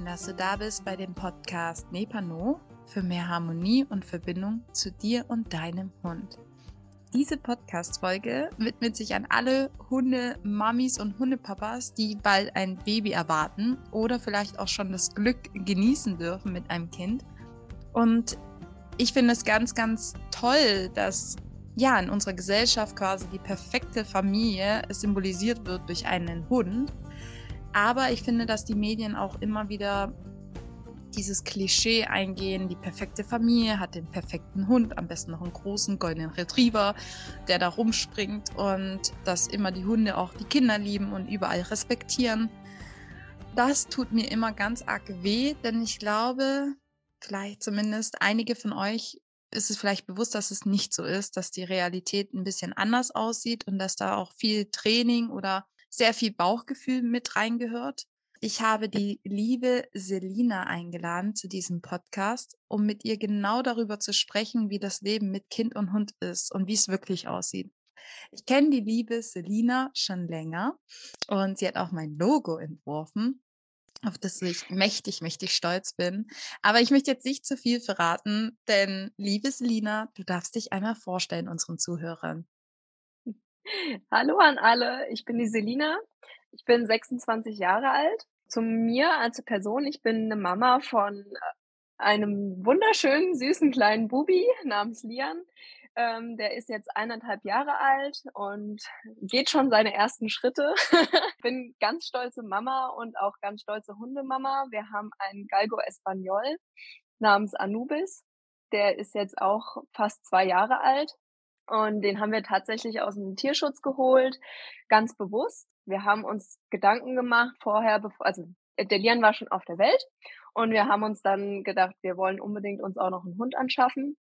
Schön, dass du da bist bei dem Podcast Nepano für mehr Harmonie und Verbindung zu dir und deinem Hund. Diese Podcast-Folge widmet sich an alle Hunde-Mamis und Hundepapas, die bald ein Baby erwarten oder vielleicht auch schon das Glück genießen dürfen mit einem Kind. Und ich finde es ganz, ganz toll, dass ja in unserer Gesellschaft quasi die perfekte Familie symbolisiert wird durch einen Hund. Aber ich finde, dass die Medien auch immer wieder dieses Klischee eingehen, die perfekte Familie hat den perfekten Hund, am besten noch einen großen goldenen Retriever, der da rumspringt und dass immer die Hunde auch die Kinder lieben und überall respektieren. Das tut mir immer ganz arg weh, denn ich glaube, vielleicht zumindest einige von euch ist es vielleicht bewusst, dass es nicht so ist, dass die Realität ein bisschen anders aussieht und dass da auch viel Training oder sehr viel Bauchgefühl mit reingehört. Ich habe die liebe Selina eingeladen zu diesem Podcast, um mit ihr genau darüber zu sprechen, wie das Leben mit Kind und Hund ist und wie es wirklich aussieht. Ich kenne die liebe Selina schon länger und sie hat auch mein Logo entworfen, auf das ich mächtig, mächtig stolz bin. Aber ich möchte jetzt nicht zu viel verraten, denn liebe Selina, du darfst dich einmal vorstellen unseren Zuhörern. Hallo an alle, ich bin die Selina. Ich bin 26 Jahre alt. Zu mir als Person, ich bin eine Mama von äh, einem wunderschönen, süßen kleinen Bubi namens Lian. Ähm, der ist jetzt eineinhalb Jahre alt und geht schon seine ersten Schritte. bin ganz stolze Mama und auch ganz stolze Hundemama. Wir haben einen Galgo Espanol namens Anubis. Der ist jetzt auch fast zwei Jahre alt. Und den haben wir tatsächlich aus dem Tierschutz geholt, ganz bewusst. Wir haben uns Gedanken gemacht vorher, also der Lian war schon auf der Welt und wir haben uns dann gedacht, wir wollen unbedingt uns auch noch einen Hund anschaffen.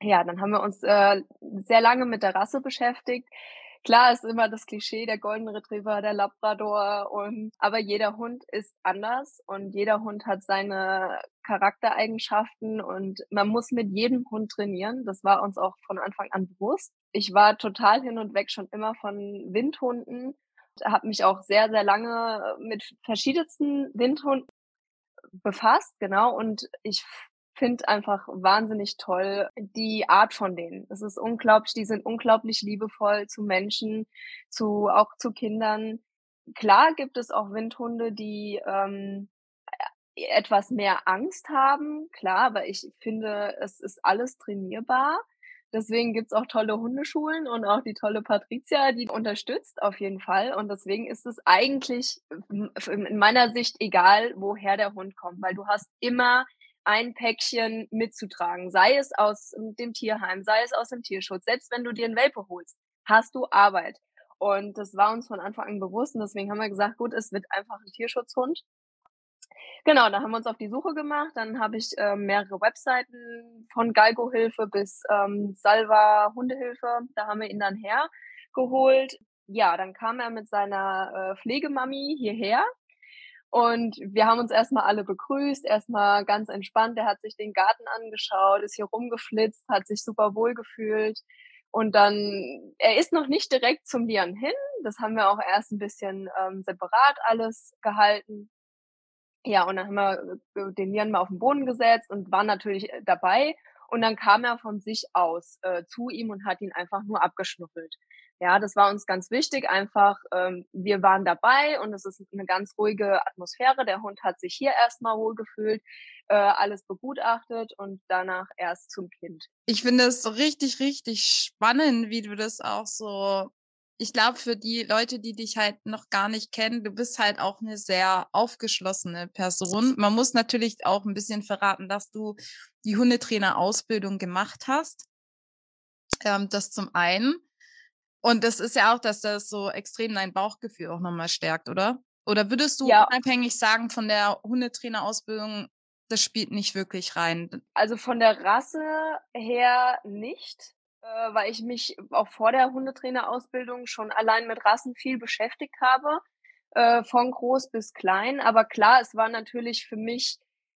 Ja, dann haben wir uns äh, sehr lange mit der Rasse beschäftigt. Klar ist immer das Klischee, der Golden Retriever, der Labrador und, aber jeder Hund ist anders und jeder Hund hat seine Charaktereigenschaften und man muss mit jedem Hund trainieren. Das war uns auch von Anfang an bewusst. Ich war total hin und weg schon immer von Windhunden, habe mich auch sehr, sehr lange mit verschiedensten Windhunden befasst, genau. Und ich finde einfach wahnsinnig toll die Art von denen. Es ist unglaublich, die sind unglaublich liebevoll zu Menschen, zu auch zu Kindern. Klar gibt es auch Windhunde, die ähm, etwas mehr Angst haben, klar, aber ich finde, es ist alles trainierbar. Deswegen gibt's auch tolle Hundeschulen und auch die tolle Patricia, die unterstützt auf jeden Fall. Und deswegen ist es eigentlich in meiner Sicht egal, woher der Hund kommt, weil du hast immer ein Päckchen mitzutragen, sei es aus dem Tierheim, sei es aus dem Tierschutz. Selbst wenn du dir einen Welpe holst, hast du Arbeit. Und das war uns von Anfang an bewusst und deswegen haben wir gesagt, gut, es wird einfach ein Tierschutzhund. Genau, da haben wir uns auf die Suche gemacht. Dann habe ich äh, mehrere Webseiten von Galgo-Hilfe bis ähm, Salva Hundehilfe. Da haben wir ihn dann hergeholt. Ja, dann kam er mit seiner äh, Pflegemami hierher und wir haben uns erstmal alle begrüßt, erstmal ganz entspannt. Er hat sich den Garten angeschaut, ist hier rumgeflitzt, hat sich super wohl gefühlt. Und dann, er ist noch nicht direkt zum Lian hin. Das haben wir auch erst ein bisschen ähm, separat alles gehalten. Ja, und dann haben wir äh, den Lian mal auf den Boden gesetzt und waren natürlich äh, dabei. Und dann kam er von sich aus äh, zu ihm und hat ihn einfach nur abgeschnuffelt. Ja, das war uns ganz wichtig. Einfach, ähm, wir waren dabei und es ist eine ganz ruhige Atmosphäre. Der Hund hat sich hier erstmal wohlgefühlt, äh, alles begutachtet und danach erst zum Kind. Ich finde es so richtig, richtig spannend, wie du das auch so ich glaube, für die Leute, die dich halt noch gar nicht kennen, du bist halt auch eine sehr aufgeschlossene Person. Man muss natürlich auch ein bisschen verraten, dass du die Hundetrainer-Ausbildung gemacht hast. Ähm, das zum einen. Und das ist ja auch, dass das so extrem dein Bauchgefühl auch nochmal stärkt, oder? Oder würdest du ja. unabhängig sagen von der Hundetrainer-Ausbildung, das spielt nicht wirklich rein? Also von der Rasse her nicht, äh, weil ich mich auch vor der Hundetrainer-Ausbildung schon allein mit Rassen viel beschäftigt habe, äh, von groß bis klein. Aber klar, es war natürlich für mich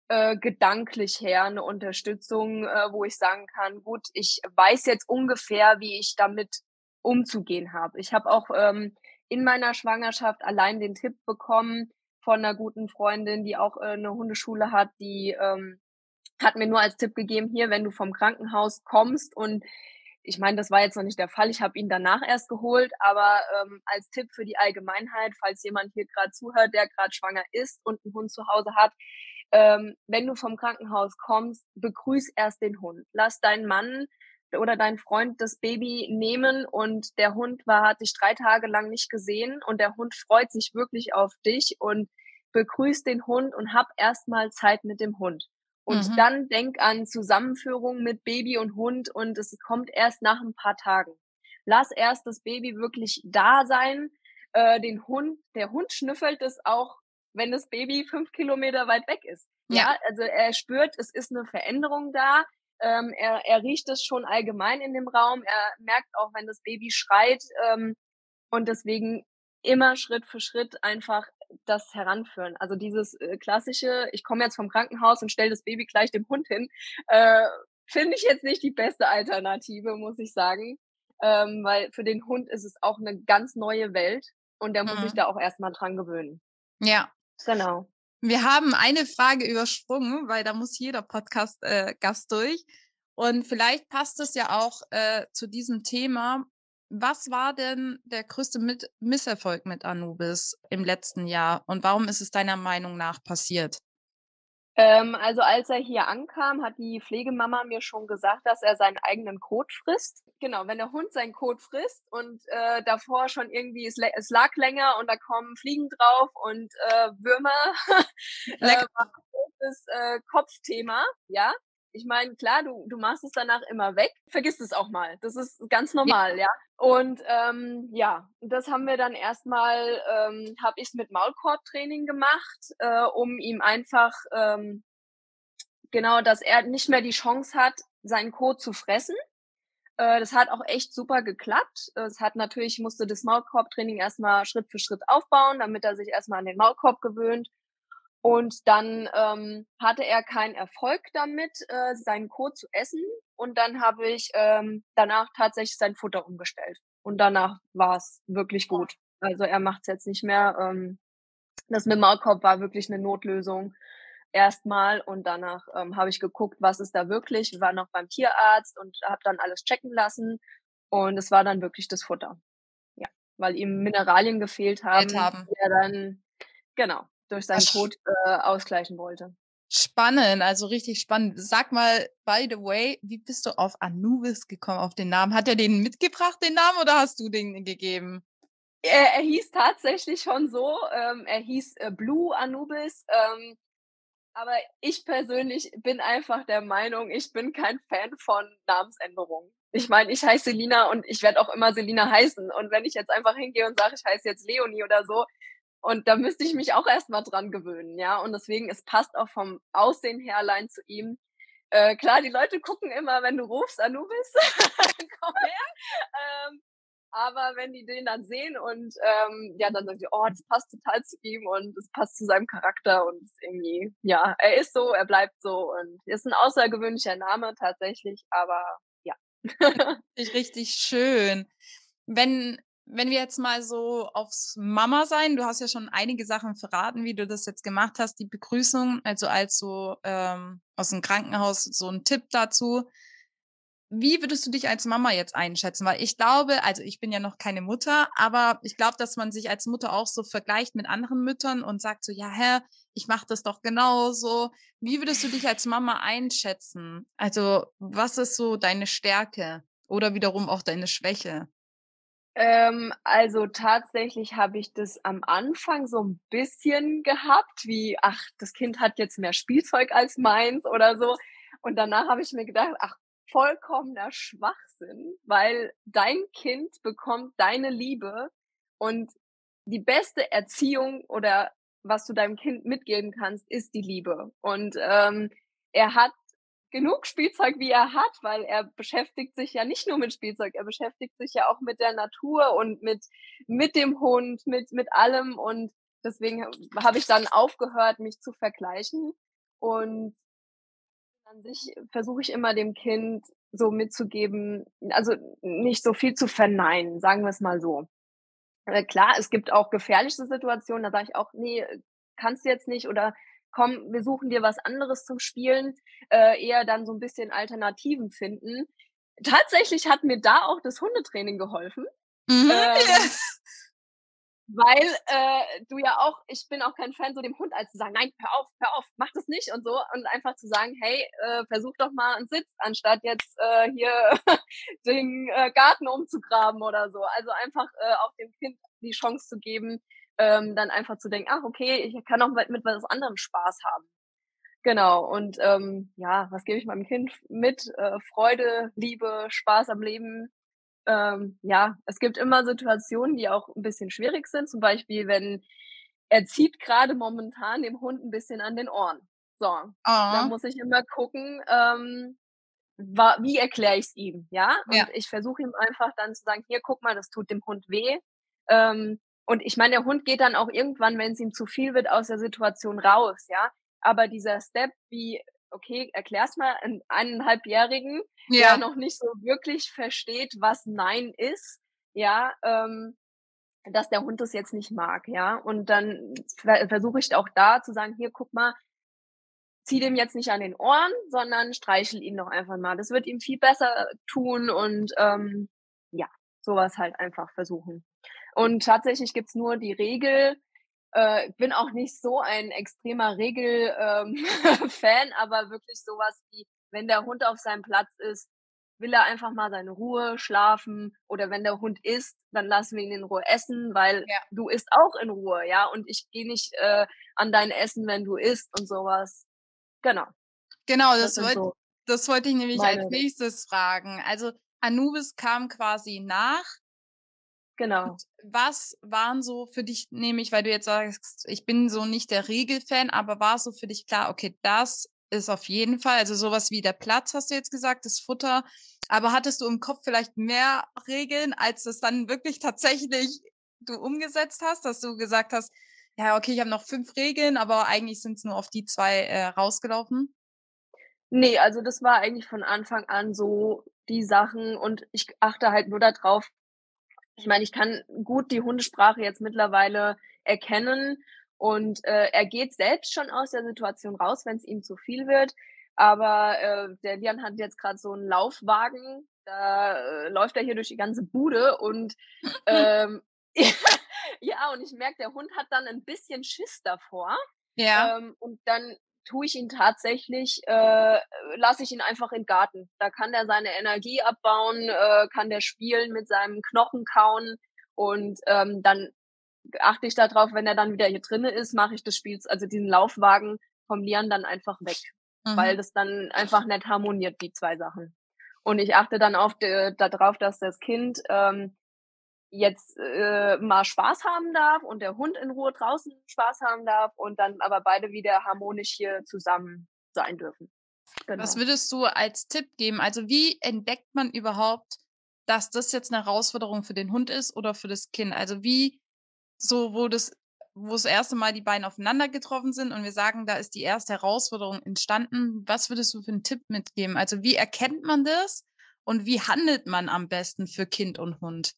äh, gedanklich her eine Unterstützung, wo ich sagen kann, gut, ich weiß jetzt ungefähr, wie ich damit umzugehen habe. Ich habe auch ähm, in meiner Schwangerschaft allein den Tipp bekommen von einer guten Freundin, die auch äh, 'ne Hundeschule hat, die, ähm, hat mir nur als Tipp gegeben: „Hier, wenn du vom Krankenhaus kommst“ und ich meine, das war jetzt noch nicht der Fall. Ich habe ihn danach erst geholt, aber, ähm, als Tipp für die Allgemeinheit, falls jemand hier grad zuhört, der grad schwanger ist und 'n Hund zu Hause hat, ähm, wenn du vom Krankenhaus kommst, begrüß erst den Hund. Lass deinen Mann oder deinen Freund das Baby nehmen und der Hund war hat dich 3 Tage lang nicht gesehen und der Hund freut sich wirklich auf dich und begrüß den Hund und hab erst mal Zeit mit dem Hund. Und Mhm. dann denk an Zusammenführung mit Baby und Hund und es kommt erst nach 'n paar Tagen. Lass erst das Baby wirklich da sein, äh, den Hund der Hund schnüffelt es auch, wenn das Baby 5 Kilometer weit weg ist. Ja. Ja, also er spürt, es ist 'ne Veränderung da. Ähm, er er riecht es schon allgemein in dem Raum. Er merkt auch, wenn das Baby schreit, ähm, und deswegen immer Schritt für Schritt einfach das heranführen. Also dieses, äh, klassische: „Ich komme jetzt vom Krankenhaus und stelle das Baby gleich dem Hund hin“, äh, finde ich jetzt nicht die beste Alternative, muss ich sagen. Ähm, weil für den Hund ist es auch 'ne ganz neue Welt und der muss sich Mhm. da auch erst mal dran gewöhnen. Ja. Genau. Wir haben eine Frage übersprungen, weil da muss jeder Podcast äh, durch. Und vielleicht passt es ja auch, äh, zu diesem Thema. Was war denn der größte mit Misserfolg mit Anubis im letzten Jahr und warum ist es deiner Meinung nach passiert? Ähm, also als er hier ankam, hat die Pflegemama mir schon gesagt, dass er seinen eigenen Kot frisst. Genau, wenn der Hund seinen Kot frisst und, äh, davor schon irgendwie es es lag länger und da kommen Fliegen drauf und, äh, Würmer, äh, war 'n großes, äh, Kopfthema, ja? Ich meine, klar, du du machst es danach immer weg, vergisst es auch mal. Das ist ganz Ja. normal, ja? Und, ähm, ja, das haben wir dann erst mal ähm, habe ich's mit Maulkorbtraining gemacht, äh, um ihm einfach, ähm genau, dass er nicht mehr die Chance hat, seinen Kot zu fressen. Äh, das hat auch echt super geklappt. Es hat natürlich musste das Maulkorbtraining erst mal Schritt für Schritt aufbauen, damit er sich erst mal an den Maulkorb gewöhnt. Und dann, ähm, hatte er keinen Erfolg damit, äh, seinen Kot zu essen. Und dann habe ich, ähm, danach tatsächlich sein Futter umgestellt. Und danach war's wirklich gut. Also, er macht's jetzt nicht mehr. Ähm, das mit Maulkorb war wirklich 'ne Notlösung erst mal und danach, ähm, habe ich geguckt, was ist da wirklich. Wir waren noch beim Tierarzt und habe dann alles checken lassen und es war dann wirklich das Futter. Ja, weil ihm Mineralien gefehlt haben, haben. die er dann genau, durch seinen Asch Kot, äh, ausgleichen wollte. Spannend, also richtig spannend. Sag mal, by the way, wie bist du auf Anubis gekommen, auf den Namen? Hat er den mitgebracht, den Namen, oder hast du den gegeben? Er er hieß tatsächlich schon so. Ähm, er hieß, äh, Blue Anubis, ähm, aber ich persönlich bin einfach der Meinung, ich bin kein Fan von Namensänderungen. Ich meine, ich heiße Selina und ich werde auch immer Selina heißen. Und wenn ich jetzt einfach hingehe und sage, ich heiße jetzt Leonie oder so und da müsste ich mich auch erst mal dran gewöhnen, ja? Und deswegen, es passt auch vom Aussehen her allein zu ihm. Äh, klar, die Leute gucken immer, wenn du rufst: „Anubis, komm her!“ Ähm, aber wenn die den dann sehen und, ähm, ja, dann sagen die: „Oh, das passt total zu ihm und das passt zu seinem Charakter“ und irgendwie ja, er ist so, er bleibt so und ist 'n außergewöhnlicher Name tatsächlich, aber ja. Richtig, richtig schön. Wenn wenn wir jetzt mal so aufs Mama-Sein du hast ja schon einige Sachen verraten, wie du das jetzt gemacht hast, die Begrüßung, also als so, ähm, aus'm Krankenhaus so 'n Tipp dazu. Wie würdest du dich als Mama jetzt einschätzen? Weil ich glaube also, ich bin ja noch keine Mutter, aber ich glaube, dass man sich als Mutter auch so vergleicht mit anderen Müttern und sagt so: „Ja, hä, ich mache das doch genauso.“ Wie würdest du dich als Mama einschätzen? Also, was ist so deine Stärke oder wiederum auch deine Schwäche? Ähm, also tatsächlich habe ich das am Anfang so 'n bisschen gehabt, wie: „Ach, das Kind hat jetzt mehr Spielzeug als meins“ oder so. Und danach habe ich mir gedacht: „Ach, vollkommener Schwachsinn, weil dein Kind bekommt deine Liebe und die beste Erziehung oder was du deinem Kind mitgeben kannst, ist die Liebe.“ Und, ähm, er hat genug Spielzeug, wie er hat, weil er beschäftigt sich ja nicht nur mit Spielzeug, er beschäftigt sich ja auch mit der Natur und mit mit dem Hund, mit mit allem. Und deswegen ha habe ich dann aufgehört, mich zu vergleichen. Und an sich versuche ich immer dem Kind so mitzugeben also nicht so viel zu verneinen, sagen wir's mal so. Äh, klar, es gibt auch gefährliche Situationen, da sage ich auch: „Ne, kannst du jetzt nicht oder komm, wir suchen dir was anderes zum Spielen, äh, eher dann so ein bisschen Alternativen finden. Tatsächlich hat mir da auch das Hundetraining geholfen. Mhm. Ähm, weil äh, du ja auch, ich bin auch kein Fan, so dem Hund als zu sagen, nein, hör auf, hör auf, mach das nicht und so. Und einfach zu sagen, hey, äh, versuch doch mal einen Sitz, anstatt jetzt äh, hier den äh, Garten umzugraben oder so. Also einfach äh, auch dem Kind die Chance zu geben, ähm, dann einfach zu denken, ach okay, ich kann auch mit, was anderem Spaß haben. Genau, und ähm, ja, was gebe ich meinem Kind mit? Äh, Freude, Liebe, Spaß am Leben, ähm, ja, es gibt immer Situationen, die auch ein bisschen schwierig sind. Zum Beispiel, wenn er zieht gerade momentan dem Hund ein bisschen an den Ohren. So, oh. da muss ich immer gucken, ähm, wie erkläre ich es ihm, ja? Und ja. ich versuche ihm einfach dann zu sagen, hier, guck mal, das tut dem Hund weh. Ähm, und ich meine, der Hund geht dann auch irgendwann, wenn es ihm zu viel wird, aus der Situation raus, ja. Aber dieser Step, wie okay, erklär's mal einen eineinhalbjährigen, ja. der noch nicht so wirklich versteht, was Nein ist, ja, ähm, dass der Hund das jetzt nicht mag, ja. Und dann versuche ich auch da zu sagen, hier, guck mal, zieh dem jetzt nicht an den Ohren, sondern streichel ihn doch einfach mal. Das wird ihm viel besser tun und ähm, ja, sowas halt einfach versuchen. Und tatsächlich gibt's nur die Regel, äh, bin auch nicht so ein extremer Regel-Fan, ähm, aber wirklich sowas wie, wenn der Hund auf seinem Platz ist, will er einfach mal seine Ruhe schlafen oder wenn der Hund isst, dann lassen wir ihn in Ruhe essen, weil ja. du isst auch in Ruhe, ja, und ich gehe nicht äh, an dein Essen, wenn du isst und sowas. Genau. Genau, das, das, wollt, so das wollte ich nämlich als nächstes fragen. Also Anubis kam quasi nach Genau. Und was waren so für dich, nämlich, weil du jetzt sagst, ich bin so nicht der Regelfan, aber war so für dich klar, okay, das ist auf jeden Fall, also sowas wie der Platz, hast du jetzt gesagt, das Futter. Aber hattest du im Kopf vielleicht mehr Regeln, als das dann wirklich tatsächlich du umgesetzt hast, dass du gesagt hast, ja, okay, ich habe noch fünf Regeln, aber eigentlich sind es nur auf die zwei äh, rausgelaufen? Nee, also das war eigentlich von Anfang an so die Sachen und ich achte halt nur darauf, ich meine, ich kann gut die Hundesprache jetzt mittlerweile erkennen und äh, er geht selbst schon aus der Situation raus, wenn es ihm zu viel wird. Aber äh, der Lian hat jetzt gerade so einen Laufwagen, da äh, läuft er hier durch die ganze Bude und ähm, ja, und ich merke, der Hund hat dann ein bisschen Schiss davor. Ja. Ähm, und dann tue ich ihn tatsächlich, äh, lasse ich ihn einfach in den Garten. Da kann der seine Energie abbauen, äh, kann der spielen mit seinem Knochen kauen und ähm, dann achte ich darauf, wenn er dann wieder hier drinne ist, mache ich das Spiel, also diesen Laufwagen vom Lian dann einfach weg, mhm. weil das dann einfach nicht harmoniert, die zwei Sachen. Und ich achte dann auf darauf, dass das Kind ähm, jetzt äh, mal Spaß haben darf und der Hund in Ruhe draußen Spaß haben darf und dann aber beide wieder harmonisch hier zusammen sein dürfen. Genau. Was würdest du als Tipp geben? Also wie entdeckt man überhaupt, dass das jetzt eine Herausforderung für den Hund ist oder für das Kind? Also wie so, wo das, wo das erste Mal die beiden aufeinander getroffen sind und wir sagen, da ist die erste Herausforderung entstanden. Was würdest du für einen Tipp mitgeben? Also wie erkennt man das und wie handelt man am besten für Kind und Hund?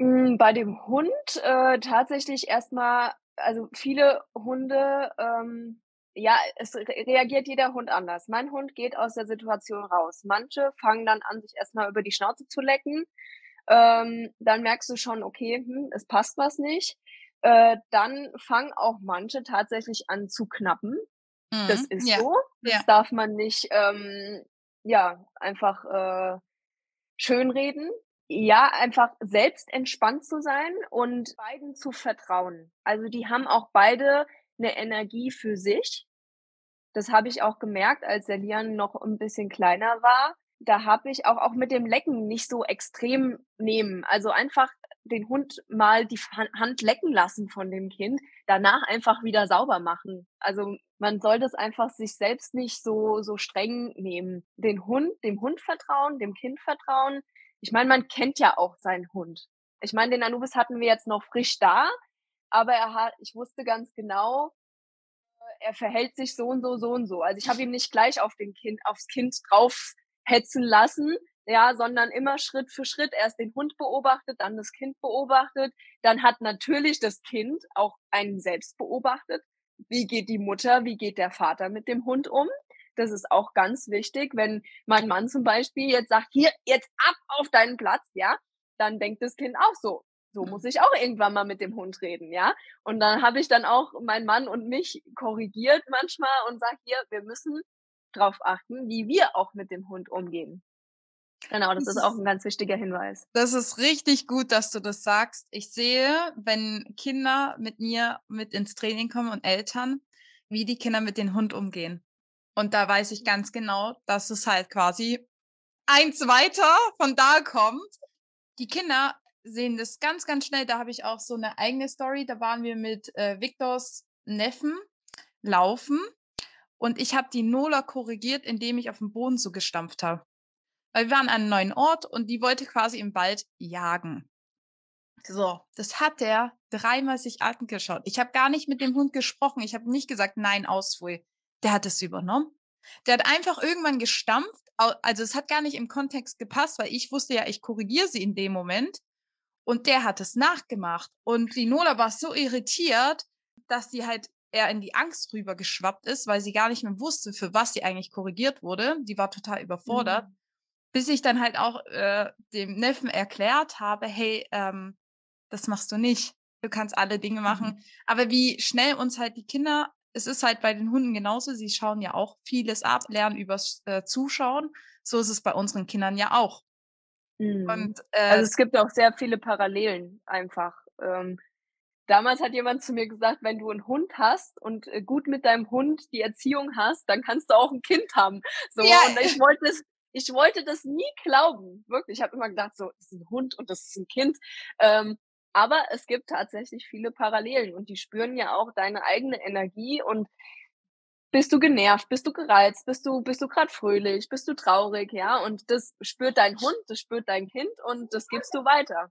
Hm, bei dem Hund, äh, tatsächlich erstmal, also viele Hunde, ähm ja, es re reagiert jeder Hund anders. Mein Hund geht aus der Situation raus. Manche fangen dann an, sich erstmal über die Schnauze zu lecken. Ähm, dann merkst du schon, okay, hm, es passt was nicht. Äh, dann fangen auch manche tatsächlich an zu knappen. Mhm, Das ist ja, so. Das ja. darf man nicht, ähm, ja, einfach, äh, schönreden ja, einfach selbst entspannt zu sein und beiden zu vertrauen. Also die haben auch beide eine Energie für sich. Das habe ich auch gemerkt, als der Lian noch ein bisschen kleiner war. Da habe ich auch, auch mit dem Lecken nicht so extrem nehmen. Also einfach den Hund mal die Hand lecken lassen von dem Kind, danach einfach wieder sauber machen. Also man soll das einfach sich selbst nicht so, so streng nehmen. Den Hund, dem Hund vertrauen, dem Kind vertrauen, ich meine, man kennt ja auch seinen Hund. Ich meine, den Anubis hatten wir jetzt noch frisch da, aber er hat, ich wusste ganz genau, äh, er verhält sich so und so, so und so. Also ich habe ihn nicht gleich auf den Kind, aufs Kind drauf hetzen lassen, ja, sondern immer Schritt für Schritt erst den Hund beobachtet, dann das Kind beobachtet, dann hat natürlich das Kind auch einen selbst beobachtet. Wie geht die Mutter, wie geht der Vater mit dem Hund um? Das ist auch ganz wichtig. Wenn mein Mann zum Beispiel jetzt sagt, hier, jetzt ab auf deinen Platz, ja, dann denkt das Kind auch so. So muss ich auch irgendwann mal mit dem Hund reden, ja. Und dann habe ich dann auch meinen Mann und mich korrigiert manchmal und sage, hier, wir müssen darauf achten, wie wir auch mit dem Hund umgehen. Genau, das, das ist auch ein ganz wichtiger Hinweis. Das ist richtig gut, dass du das sagst. Ich sehe, wenn Kinder mit mir mit ins Training kommen und Eltern, wie die Kinder mit dem Hund umgehen. Und da weiß ich ganz genau, dass es halt quasi eins weiter von da kommt. Die Kinder sehen das ganz, ganz schnell. Da habe ich auch so eine eigene Story. Da waren wir mit äh, Victors Neffen laufen und ich habe die Nola korrigiert, indem ich auf den Boden so gestampft habe. Weil wir waren an einem neuen Ort und die wollte quasi im Wald jagen. So, das hat der dreimal sich angeschaut. Ich habe gar nicht mit dem Hund gesprochen. Ich habe nicht gesagt, nein, ausfui. Der hat es übernommen. Der hat einfach irgendwann gestampft. Also es hat gar nicht im Kontext gepasst, weil ich wusste ja, ich korrigiere sie in dem Moment. Und der hat es nachgemacht. Und die Nola war so irritiert, dass sie halt eher in die Angst rüber geschwappt ist, weil sie gar nicht mehr wusste, für was sie eigentlich korrigiert wurde. Die war total überfordert. Mhm bis ich dann halt auch äh, dem Neffen erklärt habe, hey, ähm, das machst du nicht. Du kannst alle Dinge machen. Mhm. Aber wie schnell uns halt die Kinder, es ist halt bei den Hunden genauso, sie schauen ja auch vieles ab, lernen übers äh, Zuschauen. So ist es bei unseren Kindern ja auch. Mhm. Und, äh, also es gibt auch sehr viele Parallelen einfach. Ähm, damals hat jemand zu mir gesagt, wenn du einen Hund hast und äh, gut mit deinem Hund die Erziehung hast, dann kannst du auch ein Kind haben. So, ja. und ich wollte es ich wollte das nie glauben. Wirklich. Ich habe immer gedacht, so, das ist ein Hund und das ist ein Kind. Ähm, aber es gibt tatsächlich viele Parallelen und die spüren ja auch deine eigene Energie und bist du genervt, bist du gereizt, bist du, bist du gerade fröhlich, bist du traurig, ja? Und das spürt dein Hund, das spürt dein Kind und das gibst du weiter.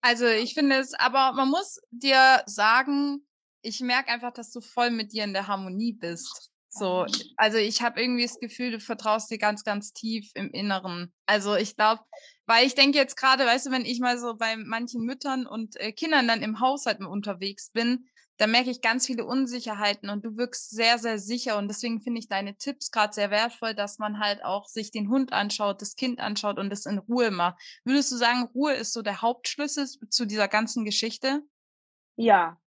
Also ich finde es, aber man muss dir sagen, ich merke einfach, dass du voll mit dir in der Harmonie bist. So, also ich habe irgendwie das Gefühl, du vertraust dir ganz, ganz tief im Inneren. Also ich glaube, weil ich denke jetzt gerade, weißt du, wenn ich mal so bei manchen Müttern und äh, Kindern dann im Haushalt unterwegs bin, da merke ich ganz viele Unsicherheiten und du wirkst sehr, sehr sicher. Und deswegen finde ich deine Tipps gerade sehr wertvoll, dass man halt auch sich den Hund anschaut, das Kind anschaut und es in Ruhe macht. Würdest du sagen, Ruhe ist so der Hauptschlüssel zu dieser ganzen Geschichte? Ja,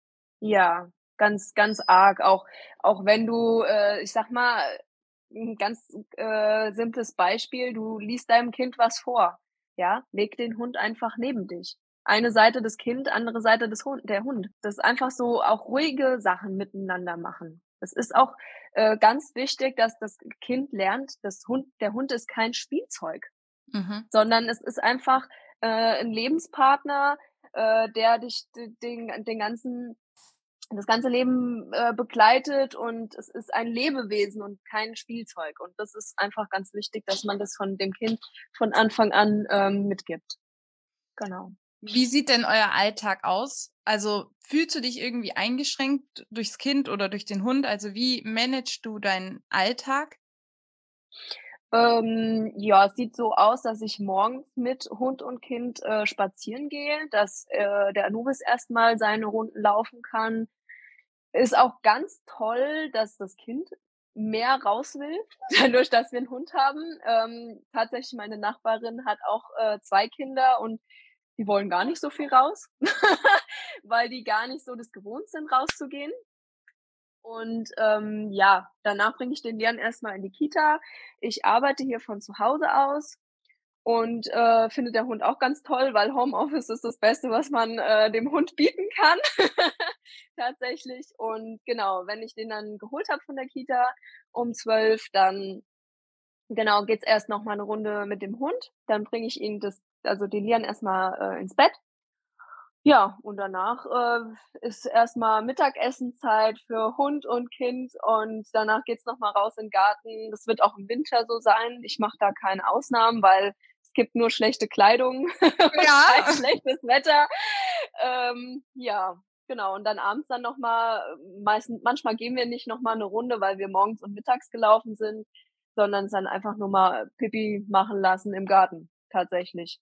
ja, ganz, ganz arg. Auch, auch wenn du, äh, ich sag mal, ein ganz äh, simples Beispiel, du liest deinem Kind was vor. Ja, leg den Hund einfach neben dich. Eine Seite das Kind, andere Seite des Hund, der Hund. Das ist einfach so auch ruhige Sachen miteinander machen. Es ist auch äh, ganz wichtig, dass das Kind lernt, das Hund, der Hund ist kein Spielzeug, mhm. sondern es ist einfach äh, ein Lebenspartner, äh, der dich den, den ganzen das ganze Leben äh, begleitet und es ist ein Lebewesen und kein Spielzeug. Und das ist einfach ganz wichtig, dass man das von dem Kind von Anfang an ähm, mitgibt. Genau. Wie sieht denn euer Alltag aus? Also fühlst du dich irgendwie eingeschränkt durchs Kind oder durch den Hund? Also wie managst du deinen Alltag? Ähm, ja, es sieht so aus, dass ich morgens mit Hund und Kind äh, spazieren gehe, dass äh, der Anubis erstmal seine Runden laufen kann, ist auch ganz toll, dass das Kind mehr raus will, dadurch, dass wir einen Hund haben. Ähm, tatsächlich, meine Nachbarin hat auch äh, zwei Kinder und die wollen gar nicht so viel raus, weil die gar nicht so das gewohnt sind, rauszugehen. Und ähm, ja, danach bringe ich den Jan erstmal in die Kita. Ich arbeite hier von zu Hause aus und äh, finde der Hund auch ganz toll, weil Homeoffice ist das Beste, was man äh, dem Hund bieten kann. Tatsächlich. Und genau, wenn ich den dann geholt habe von der Kita um zwölf, dann genau geht's erst noch mal eine Runde mit dem Hund. Dann bringe ich ihn das, also den Lian erstmal äh, ins Bett. Ja, und danach äh, ist erstmal Mittagessenzeit für Hund und Kind und danach geht's noch mal raus in den Garten. Das wird auch im Winter so sein. Ich mache da keine Ausnahmen, weil gibt nur schlechte Kleidung, ja. schlechtes Wetter. Ähm, ja, genau. Und dann abends dann nochmal, meistens, manchmal gehen wir nicht nochmal eine Runde, weil wir morgens und mittags gelaufen sind. sondern es dann einfach nur mal Pipi machen lassen im Garten, tatsächlich.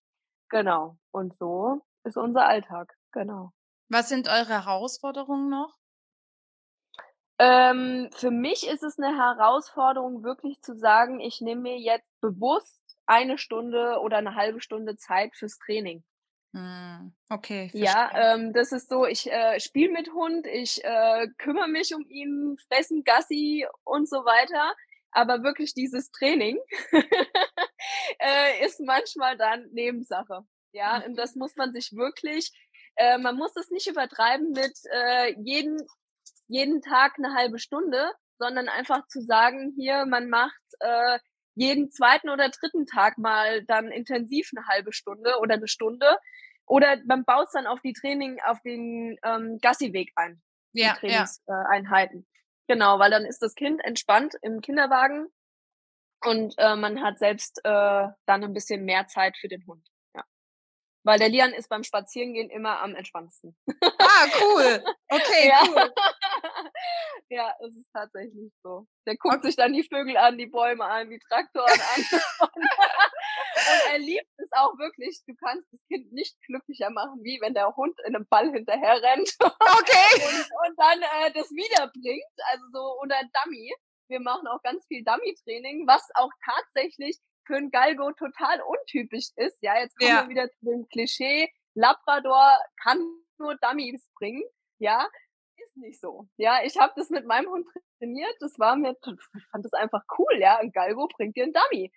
Genau. Und so ist unser Alltag, genau. Was sind eure Herausforderungen noch? Ähm, für mich ist es eine Herausforderung, wirklich zu sagen, ich nehme mir jetzt bewusst eine Stunde oder eine halbe Stunde Zeit fürs Training. Hm, okay, Ja, verstehe. ähm, das ist so, ich, äh, spiele mit Hund, ich, äh, kümmere mich um ihn, fressen, Gassi und so weiter. Aber wirklich dieses Training, äh, ist manchmal dann Nebensache. Ja, und Mhm. das muss man sich wirklich äh, man muss es nicht übertreiben mit, äh, jeden jeden Tag eine halbe Stunde, sondern einfach zu sagen: „Hier, man macht, äh, jeden zweiten oder dritten Tag mal dann intensiv eine halbe Stunde oder eine Stunde.“ Oder man baut's dann auf die Training auf den, ähm, Gassiweg ein, die Ja, ja. Trainings äh, Einheiten. Genau, weil dann ist das Kind entspannt im Kinderwagen und, äh, man hat selbst, äh, dann 'n bisschen mehr Zeit für den Hund, ja. Weil der Lian ist beim Spazierengehen immer am entspanntesten. Ah, cool. Okay, Ja. cool. Ja, es ist tatsächlich so. Der guckt Ok sich dann die Vögel an, die Bäume an, die Traktoren an. Und er liebt es auch wirklich. Du kannst das Kind nicht glücklicher machen, wie wenn der Hund in 'nem Ball hinterher rennt Okay. und und dann, äh, das wiederbringt, also so oder Dummy. Wir machen auch ganz viel Dummy-Training, was auch tatsächlich für 'n Galgo total untypisch ist. Ja, jetzt kommen wir Ja. wieder zu dem Klischee, Labrador kann nur Dummies bringen, ja? Ist nicht so. Ja, ich habe das mit meinem Hund trainiert. Das war mir ich fand das einfach cool, ja. 'N Galgo bringt dir 'n Dummy.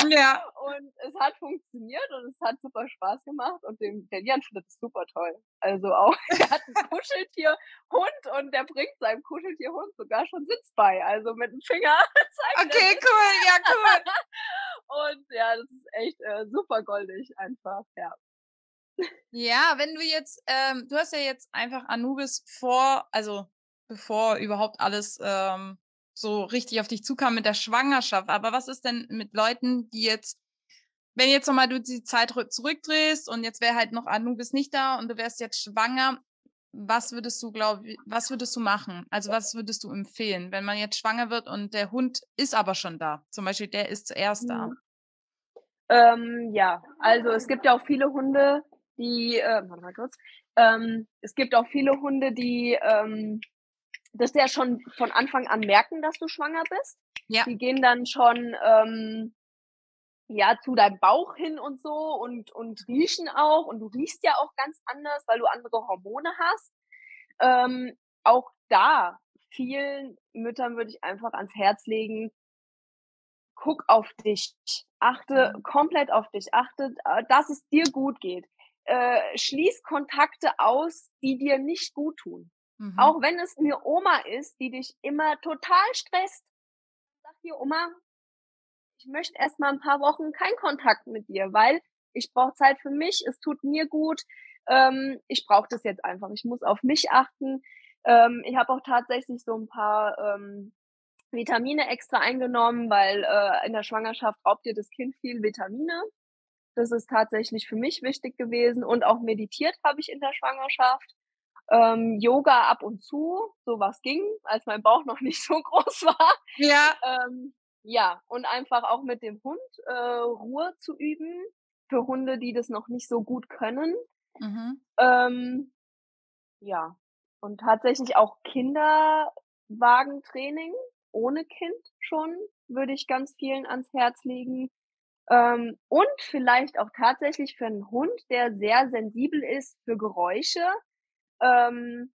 Ja. Und es hat funktioniert und es hat super Spaß gemacht und dem der Lian findet es super toll. Also auch er hat 'n Kuscheltierhund und der bringt seinem Kuscheltierhund sogar schon Sitz bei. Also mit 'm Finger zeigt Okay, cool. Ja, cool. Und ja, das ist echt, äh, super goldig einfach, ja. Ja, wenn du jetzt ähm, du hast ja jetzt einfach Anubis vor also, bevor überhaupt alles, ähm, so richtig auf dich zukam mit der Schwangerschaft. Aber was ist denn mit Leuten, die jetzt wenn jetzt noch mal du die Zeit rück zurückdrehst und jetzt wäre halt noch Anubis nicht da und du wärst jetzt schwanger, was würdest du glaube i was würdest du machen? Also, was würdest du empfehlen, wenn man jetzt schwanger wird und der Hund ist aber schon da? Zum Beispiel, der ist zuerst da. Mhm. Ähm, ja, also es gibt ja auch viele Hunde, die, äh warte mal kurz. Ähm, es gibt auch viele Hunde, die, ähm, das ja schon von Anfang an merken, dass du schwanger bist. Ja. Die gehen dann schon, ähm, ja, zu deinem Bauch hin und so und und riechen auch und du riechst ja auch ganz anders, weil du andere Hormone hast. Ähm, auch da vielen Müttern würde ich einfach ans Herz legen guck auf dich. Achte komplett auf dich. Achte, äh, dass es dir gut geht. Äh, schließ Kontakte aus, die dir nicht guttun. Mhm. Auch wenn es 'ne Oma ist, die dich immer total stresst. Sag: „Hier Oma, ich möchte erst mal 'n paar Wochen keinen Kontakt mit dir, weil ich brauche Zeit für mich. Es tut mir gut. Ähm, ich brauche das jetzt einfach. Ich muss auf mich achten.“ Ähm, ich habe auch tatsächlich so 'n paar, ähm, Vitamine extra eingenommen, weil, äh, in der Schwangerschaft raubt dir das Kind viel Vitamine. Das ist tatsächlich für mich wichtig gewesen und auch meditiert habe ich in der Schwangerschaft. Ähm, Yoga ab und zu, so was ging, als mein Bauch noch nicht so groß war. Ja. Ähm, ja, und einfach auch mit dem Hund, äh, Ruhe zu üben für Hunde, die das noch nicht so gut können. Mhm. Ähm, ja, und tatsächlich auch Kinderwagentraining ohne Kind schon, würde ich ganz vielen ans Herz legen. Ähm, und vielleicht auch tatsächlich für 'n Hund, der sehr sensibel ist für Geräusche, ähm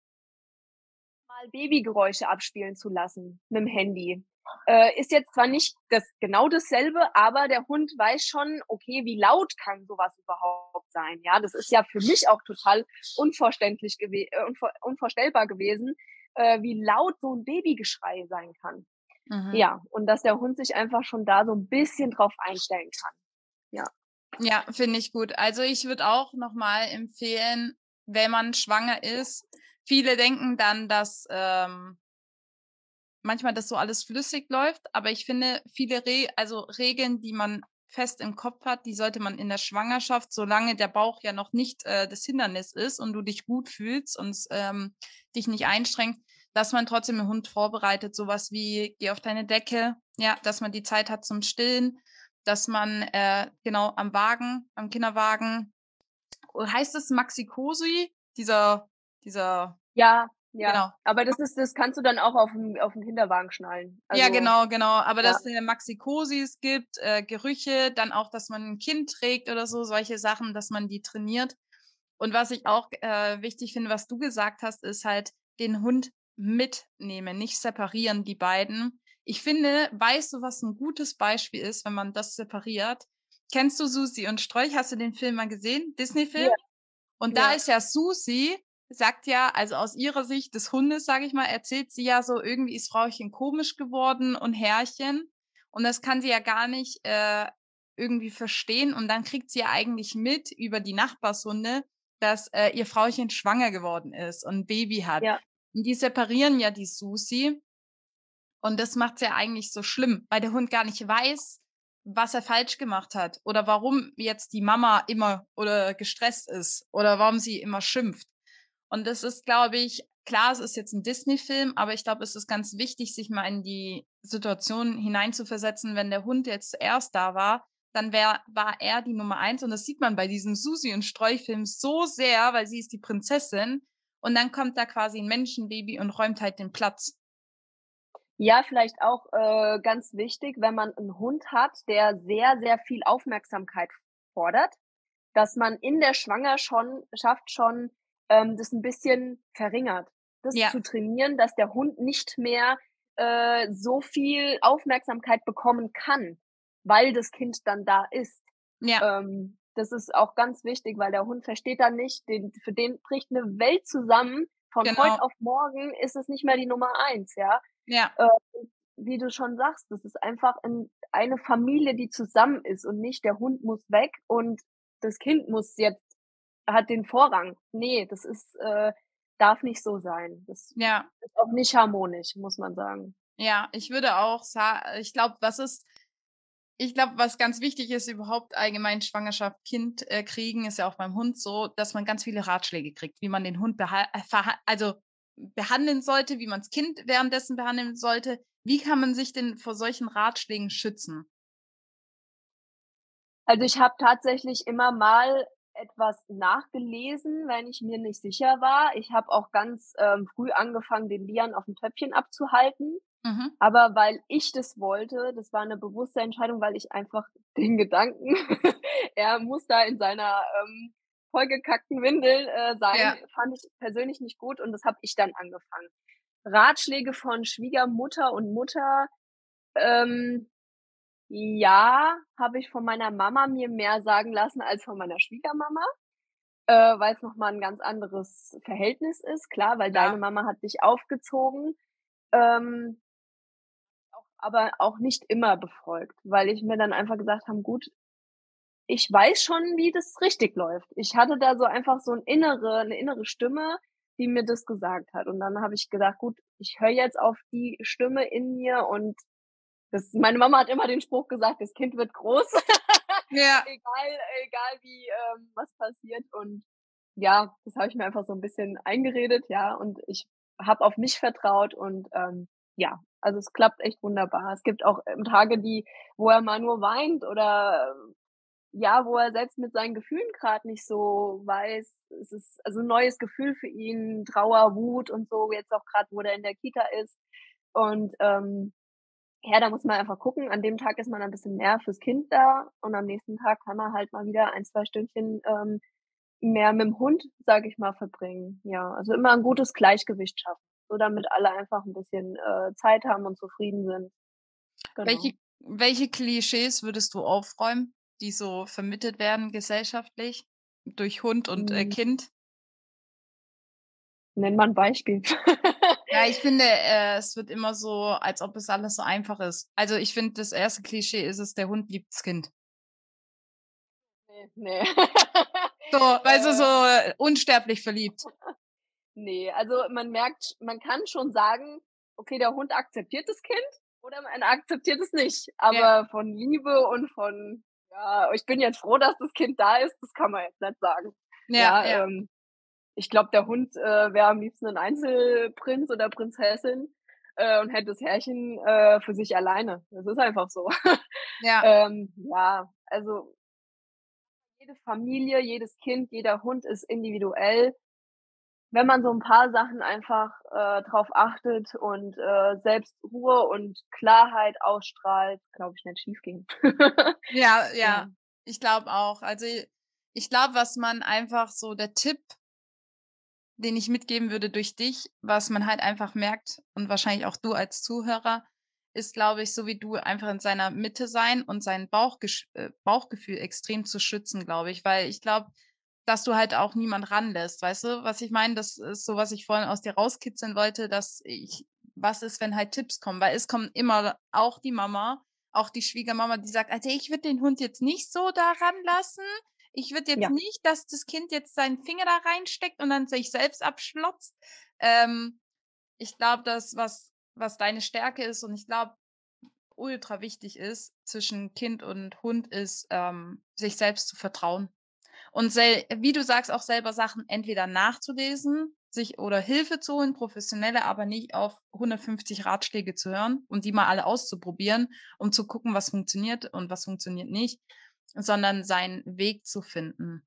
mal Babygeräusche abspielen zu lassen mit'm Handy. Äh, ist jetzt zwar nicht das genau dasselbe, aber der Hund weiß schon: „Okay, wie laut kann so was überhaupt sein?“ Ja, das ist ja für mich auch total unverständlich gewe äh, unvor unvorstellbar gewesen, äh, wie laut so 'n Babygeschrei sein kann. Mhm. Ja, und dass der Hund sich einfach schon da so 'n bisschen drauf einstellen kann. Ja. Ja, finde ich gut. Also, ich würde auch noch mal empfehlen, wenn man schwanger ist viele denken dann, dass, ähm manchmal das so alles flüssig läuft, aber ich finde, viele Re also, Regeln, die man fest im Kopf hat, die sollte man in der Schwangerschaft, solange der Bauch ja noch nicht, äh, das Hindernis ist und du dich gut fühlst und, ähm, dich nicht einschränkst dass man trotzdem den Hund vorbereitet, sowas wie geh auf deine Decke, ja, dass man die Zeit hat zum Stillen, dass man äh, genau am Wagen, am Kinderwagen, heißt es Maxi-Cosi, dieser, dieser. Ja, ja. Genau. Aber das ist, das kannst du dann auch auf dem, auf dem Kinderwagen schnallen. Also, ja, genau, genau. Aber ja. dass es Maxi-Cosis gibt, äh, Gerüche, dann auch, dass man ein Kind trägt oder so, solche Sachen, dass man die trainiert. Und was ich auch äh, wichtig finde, was du gesagt hast, ist halt den Hund mitnehmen, nicht separieren, die beiden. Ich finde, weißt du, was ein gutes Beispiel ist, wenn man das separiert? Kennst du Susi und Strolch? Hast du den Film mal gesehen? Disney-Film? Ja. Und da ja. ist ja Susi, sagt ja, also aus ihrer Sicht des Hundes, sage ich mal, erzählt sie ja so, irgendwie ist Frauchen komisch geworden und Herrchen. Und das kann sie ja gar nicht äh, irgendwie verstehen. Und dann kriegt sie ja eigentlich mit über die Nachbarshunde, dass äh, ihr Frauchen schwanger geworden ist und ein Baby hat. Ja. Und die separieren ja die Susi. Und das macht es ja eigentlich so schlimm, weil der Hund gar nicht weiß, was er falsch gemacht hat oder warum jetzt die Mama immer oder gestresst ist oder warum sie immer schimpft. Und das ist, glaube ich, klar, es ist jetzt ein Disney-Film, aber ich glaube, es ist ganz wichtig, sich mal in die Situation hineinzuversetzen, wenn der Hund jetzt zuerst da war, dann wär, war er die Nummer eins. Und das sieht man bei diesem Susi und Streu-Film so sehr, weil sie ist die Prinzessin. Und dann kommt da quasi ein Menschenbaby und räumt halt den Platz. Ja, vielleicht auch äh, ganz wichtig, wenn man einen Hund hat, der sehr, sehr viel Aufmerksamkeit fordert, dass man in der Schwangerschaft schon ähm, das ein bisschen verringert. Das ja. zu trainieren, dass der Hund nicht mehr äh, so viel Aufmerksamkeit bekommen kann, weil das Kind dann da ist. Ja. Ähm, das ist auch ganz wichtig, weil der Hund versteht dann nicht, den, für den bricht eine Welt zusammen. Von genau. heute auf morgen ist es nicht mehr die Nummer eins, ja. Ja. Äh, wie du schon sagst, das ist einfach ein, eine Familie, die zusammen ist und nicht der Hund muss weg und das Kind muss jetzt, hat den Vorrang. Nee, das ist, äh, darf nicht so sein. Das ja. ist auch nicht harmonisch, muss man sagen. Ja, ich würde auch sagen, ich glaube, was ist, ich glaube, was ganz wichtig ist, überhaupt allgemein Schwangerschaft, Kind äh, kriegen, ist ja auch beim Hund so, dass man ganz viele Ratschläge kriegt, wie man den Hund beha äh, also behandeln sollte, wie man das Kind währenddessen behandeln sollte. Wie kann man sich denn vor solchen Ratschlägen schützen? Also ich habe tatsächlich immer mal etwas nachgelesen, wenn ich mir nicht sicher war. Ich habe auch ganz ähm, früh angefangen, den Lian auf dem Töpfchen abzuhalten. Mhm. Aber weil ich das wollte, das war eine bewusste Entscheidung, weil ich einfach den Gedanken, er muss da in seiner ähm, vollgekackten Windel äh, sein, ja. fand ich persönlich nicht gut und das habe ich dann angefangen. Ratschläge von Schwiegermutter und Mutter, ähm, ja, habe ich von meiner Mama mir mehr sagen lassen als von meiner Schwiegermama, äh, weil es nochmal ein ganz anderes Verhältnis ist, klar, weil ja. deine Mama hat dich aufgezogen, ähm, aber auch nicht immer befolgt, weil ich mir dann einfach gesagt habe, gut, ich weiß schon, wie das richtig läuft. Ich hatte da so einfach so ein innere, eine innere Stimme, die mir das gesagt hat. Und dann habe ich gedacht, gut, ich höre jetzt auf die Stimme in mir und das, meine Mama hat immer den Spruch gesagt, das Kind wird groß. ja. egal, egal wie ähm, was passiert. Und ja, das habe ich mir einfach so ein bisschen eingeredet, ja. Und ich habe auf mich vertraut und ähm, ja, also es klappt echt wunderbar. Es gibt auch ähm, Tage, die, wo er mal nur weint oder ja, wo er selbst mit seinen Gefühlen gerade nicht so weiß. Es ist also ein neues Gefühl für ihn, Trauer, Wut und so, jetzt auch gerade, wo er in der Kita ist. Und ähm, ja, da muss man einfach gucken. An dem Tag ist man ein bisschen mehr fürs Kind da und am nächsten Tag kann man halt mal wieder ein, zwei Stündchen ähm, mehr mit dem Hund, sage ich mal, verbringen. Ja, also immer ein gutes Gleichgewicht schaffen, so damit alle einfach ein bisschen äh, Zeit haben und zufrieden sind. Genau. Welche, welche Klischees würdest du aufräumen? die so vermittelt werden gesellschaftlich durch Hund und äh, hm. Kind? Nenn mal ein Beispiel. ja, ich finde, äh, es wird immer so, als ob es alles so einfach ist. Also ich finde, das erste Klischee ist es, der Hund liebt das Kind. Nee, nee. so, weißt du, so äh, unsterblich verliebt. Nee, also man merkt, man kann schon sagen, okay, der Hund akzeptiert das Kind oder man akzeptiert es nicht. Aber ja. von Liebe und von ja, ich bin jetzt froh, dass das Kind da ist, das kann man jetzt nicht sagen. Ja, ja, ja. Ähm, ich glaube, der Hund äh, wäre am liebsten ein Einzelprinz oder Prinzessin äh, und hätte das Herrchen äh, für sich alleine. Das ist einfach so. Ja. ähm, ja, also jede Familie, jedes Kind, jeder Hund ist individuell. Wenn man so ein paar Sachen einfach äh, drauf achtet und äh, selbst Ruhe und Klarheit ausstrahlt, glaube ich, nicht schief ging. ja, ja, ja, ich glaube auch. Also ich glaube, was man einfach so der Tipp, den ich mitgeben würde durch dich, was man halt einfach merkt und wahrscheinlich auch du als Zuhörer, ist, glaube ich, so wie du einfach in seiner Mitte sein und sein Bauchges äh, Bauchgefühl extrem zu schützen, glaube ich, weil ich glaube, dass du halt auch niemand ranlässt, weißt du, was ich meine? Das ist so, was ich vorhin aus dir rauskitzeln wollte, dass ich, was ist, wenn halt Tipps kommen, weil es kommen immer auch die Mama, auch die Schwiegermama, die sagt, also ich würde den Hund jetzt nicht so da ranlassen. Ich würde jetzt ja. nicht, dass das Kind jetzt seinen Finger da reinsteckt und dann sich selbst abschlotzt. Ähm, ich glaube, das, was was deine Stärke ist und ich glaube, ultra wichtig ist zwischen Kind und Hund, ist, ähm, sich selbst zu vertrauen. Und wie du sagst, auch selber Sachen entweder nachzulesen, sich oder Hilfe zu holen, professionelle, aber nicht auf 150 Ratschläge zu hören und die mal alle auszuprobieren, um zu gucken, was funktioniert und was funktioniert nicht, sondern seinen Weg zu finden.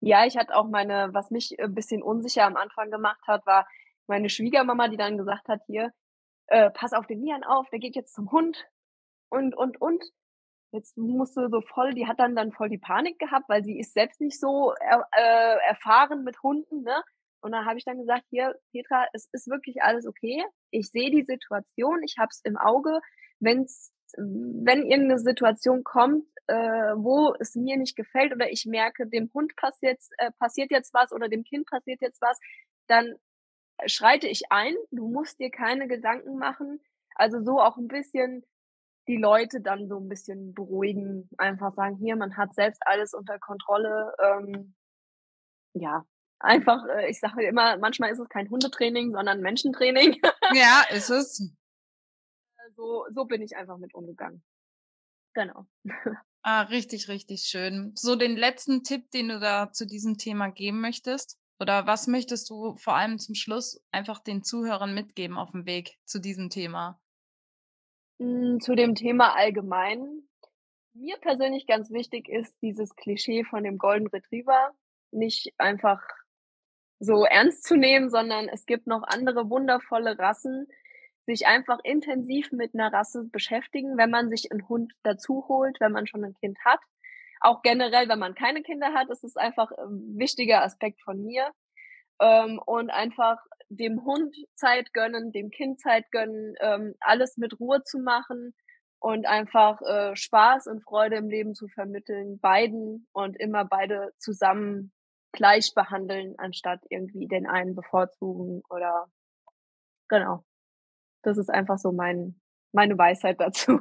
Ja, ich hatte auch meine, was mich ein bisschen unsicher am Anfang gemacht hat, war, meine Schwiegermama, die dann gesagt hat, hier, äh, pass auf den Nian auf, der geht jetzt zum Hund und, und, und. Jetzt musste so voll, die hat dann dann voll die Panik gehabt, weil sie ist selbst nicht so äh, erfahren mit Hunden, ne? Und dann habe ich dann gesagt, hier, Petra, es ist wirklich alles okay. Ich sehe die Situation, ich habe es im Auge. Wenn's, wenn irgendeine Situation kommt, äh, wo es mir nicht gefällt oder ich merke, dem Hund passiert, äh, passiert jetzt was oder dem Kind passiert jetzt was, dann schreite ich ein, du musst dir keine Gedanken machen. Also so auch ein bisschen die Leute dann so ein bisschen beruhigen, einfach sagen, hier, man hat selbst alles unter Kontrolle. Ähm, ja, einfach, äh, ich sage immer, manchmal ist es kein Hundetraining, sondern Menschentraining. Ja, ist es. So, so bin ich einfach mit umgegangen. Genau. Ah, richtig, richtig schön. So den letzten Tipp, den du da zu diesem Thema geben möchtest? Oder was möchtest du vor allem zum Schluss einfach den Zuhörern mitgeben auf dem Weg zu diesem Thema? Hm, zu dem Thema allgemein. Mir persönlich ganz wichtig ist dieses Klischee von dem Golden Retriever nicht einfach so ernst zu nehmen, sondern es gibt noch andere wundervolle Rassen, sich einfach intensiv mit einer Rasse beschäftigen, wenn man sich einen Hund dazu holt, wenn man schon ein Kind hat auch generell, wenn man keine Kinder hat, ist es einfach ein wichtiger Aspekt von mir. Ähm, und einfach dem Hund Zeit gönnen, dem Kind Zeit gönnen, ähm, alles mit Ruhe zu machen und einfach äh, Spaß und Freude im Leben zu vermitteln, beiden und immer beide zusammen gleich behandeln, anstatt irgendwie den einen bevorzugen oder genau. Das ist einfach so mein, meine Weisheit dazu.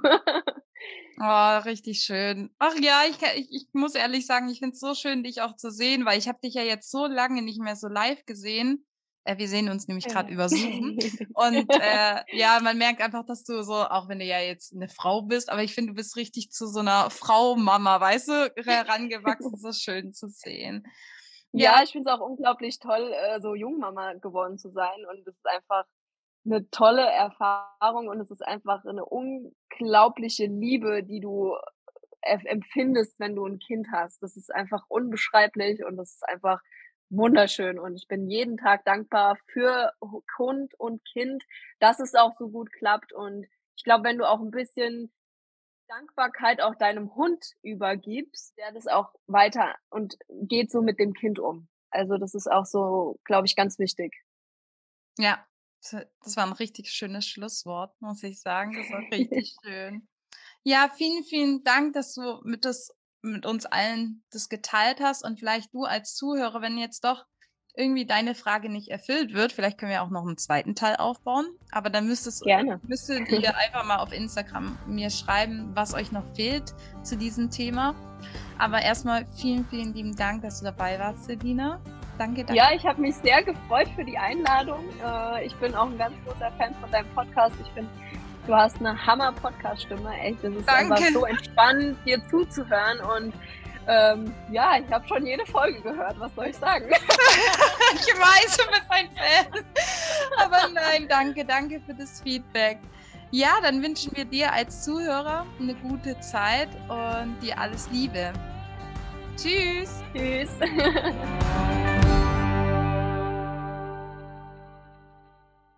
Oh, richtig schön. Ach ja, ich, ich, ich muss ehrlich sagen, ich finde es so schön, dich auch zu sehen, weil ich habe dich ja jetzt so lange nicht mehr so live gesehen. Äh, wir sehen uns nämlich gerade über Zoom. Und äh, ja, man merkt einfach, dass du so, auch wenn du ja jetzt eine Frau bist, aber ich finde, du bist richtig zu so einer Frau-Mama, weißt du, herangewachsen, so schön zu sehen. Ja, ja ich finde es auch unglaublich toll, äh, so Jungmama geworden zu sein. Und es ist einfach eine tolle Erfahrung und es ist einfach eine unglaubliche Liebe, die du äh, empfindest, wenn du ein Kind hast. Das ist einfach unbeschreiblich und das ist einfach wunderschön und ich bin jeden Tag dankbar für Hund und Kind, dass es auch so gut klappt und ich glaube, wenn du auch ein bisschen Dankbarkeit auch deinem Hund übergibst, der das auch weiter und geht so mit dem Kind um. Also das ist auch so, glaube ich, ganz wichtig. Ja, das war ein richtig schönes Schlusswort, muss ich sagen. Das war richtig schön. Ja, vielen, vielen Dank, dass du mit, das, mit uns allen das geteilt hast und vielleicht du als Zuhörer, wenn jetzt doch irgendwie deine Frage nicht erfüllt wird, vielleicht können wir auch noch einen zweiten Teil aufbauen, aber dann müsstest, Gerne. müsstet ihr einfach mal auf Instagram mir schreiben, was euch noch fehlt zu diesem Thema. Aber erstmal vielen, vielen lieben Dank, dass du dabei warst, Selina. Danke, danke. Ja, ich habe mich sehr gefreut für die Einladung. Äh, ich bin auch ein ganz großer Fan von deinem Podcast. Ich finde, du hast eine Hammer-Podcast-Stimme. Echt, es ist danke. einfach so entspannt, dir zuzuhören. Und Ähm, ja, ich habe schon jede Folge gehört, was soll ich sagen? ich weiß, du bist ein Fan. Aber nein, danke, danke für das Feedback. Ja, dann wünschen wir dir als Zuhörer eine gute Zeit und dir alles Liebe. Tschüss. Tschüss.